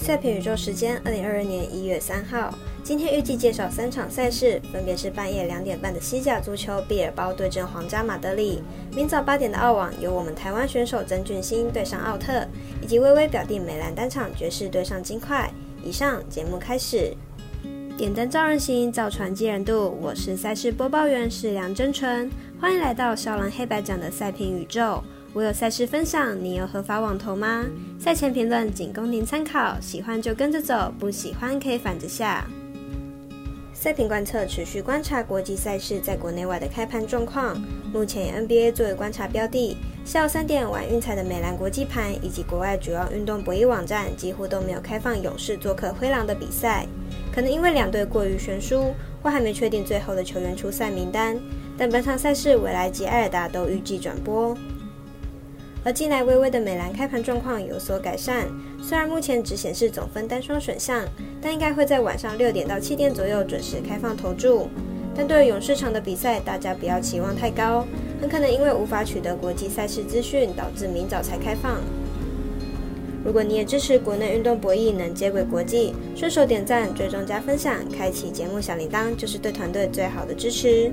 赛评宇宙时间，二零二二年一月三号。今天预计介绍三场赛事，分别是半夜两点半的西甲足球，毕尔包对阵皇家马德里；明早八点的澳网，由我们台湾选手曾俊欣对上奥特，以及微微表弟美兰单场爵士对上金块。以上节目开始。点灯照人行，造船济人度。我是赛事播报员是梁真纯，欢迎来到少狼黑白奖的赛评宇宙。我有赛事分享，你有合法网投吗？赛前评论仅供您参考，喜欢就跟着走，不喜欢可以反着下。赛评观测持续观察国际赛事在国内外的开盘状况。目前 NBA 作为观察标的，下午三点晚运彩的美兰国际盘以及国外主要运动博弈网站几乎都没有开放勇士做客灰狼的比赛，可能因为两队过于悬殊，或还没确定最后的球员出赛名单。但本场赛事未来及艾尔达都预计转播。而近来微微的美兰开盘状况有所改善，虽然目前只显示总分单双选项，但应该会在晚上六点到七点左右准时开放投注。但对勇士场的比赛，大家不要期望太高，很可能因为无法取得国际赛事资讯，导致明早才开放。如果你也支持国内运动博弈能接轨国际，顺手点赞、追踪加分享、开启节目小铃铛，就是对团队最好的支持。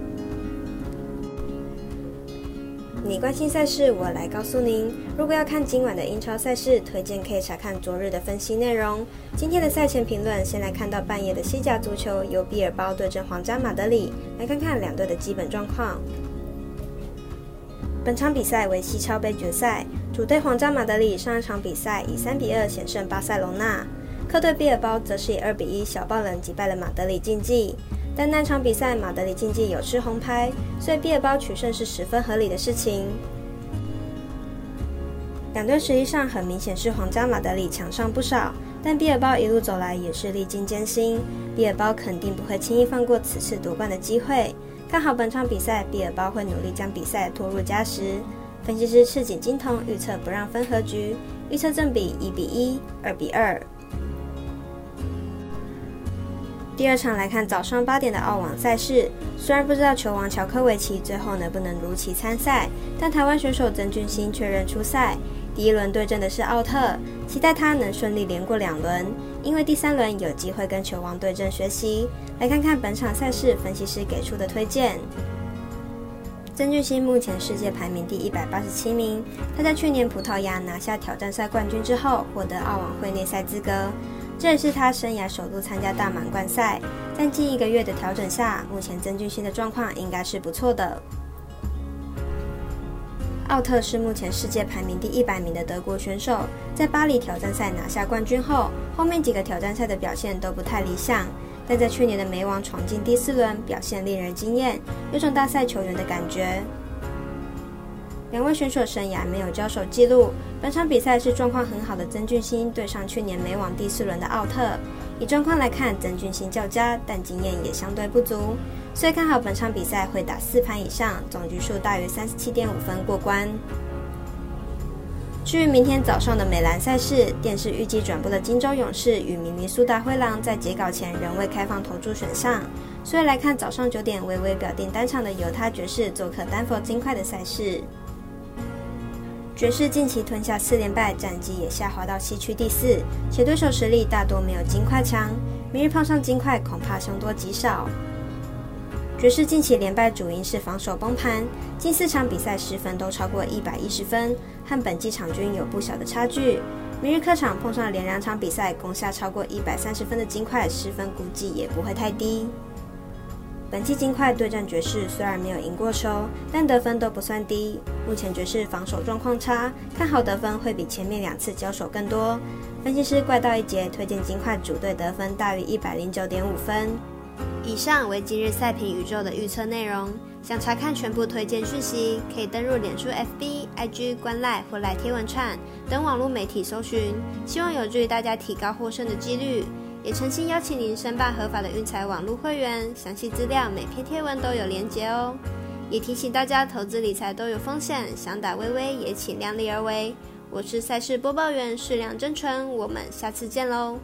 你关心赛事，我来告诉您。如果要看今晚的英超赛事，推荐可以查看昨日的分析内容。今天的赛前评论，先来看到半夜的西甲足球，由比尔包对阵皇家马德里。来看看两队的基本状况。本场比赛为西超杯决赛，主队皇家马德里上一场比赛以三比二险胜巴塞隆纳，客队比尔包则是以二比一小爆冷击败了马德里竞技。但那场比赛，马德里竞技有吃红牌，所以毕尔包取胜是十分合理的事情。两队实力上很明显是皇家马德里强上不少，但毕尔包一路走来也是历经艰辛，毕尔包肯定不会轻易放过此次夺冠的机会。看好本场比赛，毕尔包会努力将比赛拖入加时。分析师赤井金童预测不让分和局，预测正比一比一、二比二。第二场来看早上八点的澳网赛事，虽然不知道球王乔科维奇最后能不能如期参赛，但台湾选手曾俊欣确认出赛。第一轮对阵的是奥特，期待他能顺利连过两轮，因为第三轮有机会跟球王对阵学习。来看看本场赛事分析师给出的推荐。曾俊欣目前世界排名第一百八十七名，他在去年葡萄牙拿下挑战赛冠军之后，获得澳网会内赛资格。这也是他生涯首度参加大满贯赛，在近一个月的调整下，目前曾俊欣的状况应该是不错的。奥特是目前世界排名第一百名的德国选手，在巴黎挑战赛拿下冠军后，后面几个挑战赛的表现都不太理想，但在去年的美网闯进第四轮，表现令人惊艳，有种大赛球员的感觉。两位选手生涯没有交手记录，本场比赛是状况很好的曾俊欣对上去年美网第四轮的奥特。以状况来看，曾俊欣较佳，但经验也相对不足，所以看好本场比赛会打四盘以上，总局数大于三十七点五分过关。至于明天早上的美兰赛事，电视预计转播的金州勇士与明尼苏达灰狼在截稿前仍未开放投注选项，所以来看早上九点微微表定单场的犹他爵士做客丹佛金块的赛事。爵士近期吞下四连败，战绩也下滑到西区第四，且对手实力大多没有金块强。明日碰上金块，恐怕凶多吉少。爵士近期连败主因是防守崩盘，近四场比赛失分都超过一百一十分，和本季场均有不小的差距。明日客场碰上连两场比赛攻下超过一百三十分的金块，失分估计也不会太低。本季金块对战爵士，虽然没有赢过球，但得分都不算低。目前爵士防守状况差，看好得分会比前面两次交手更多。分析师怪盗一节推荐金块主队得分大于一百零九点五分。以上为今日赛评宇宙的预测内容。想查看全部推荐讯息，可以登入脸书、FB、IG、观赖或来贴文串等网络媒体搜寻。希望有助于大家提高获胜的几率。也诚心邀请您申办合法的运财网络会员，详细资料每篇贴文都有连结哦。也提醒大家，投资理财都有风险，想打微微也请量力而为。我是赛事播报员，适量真纯，我们下次见喽。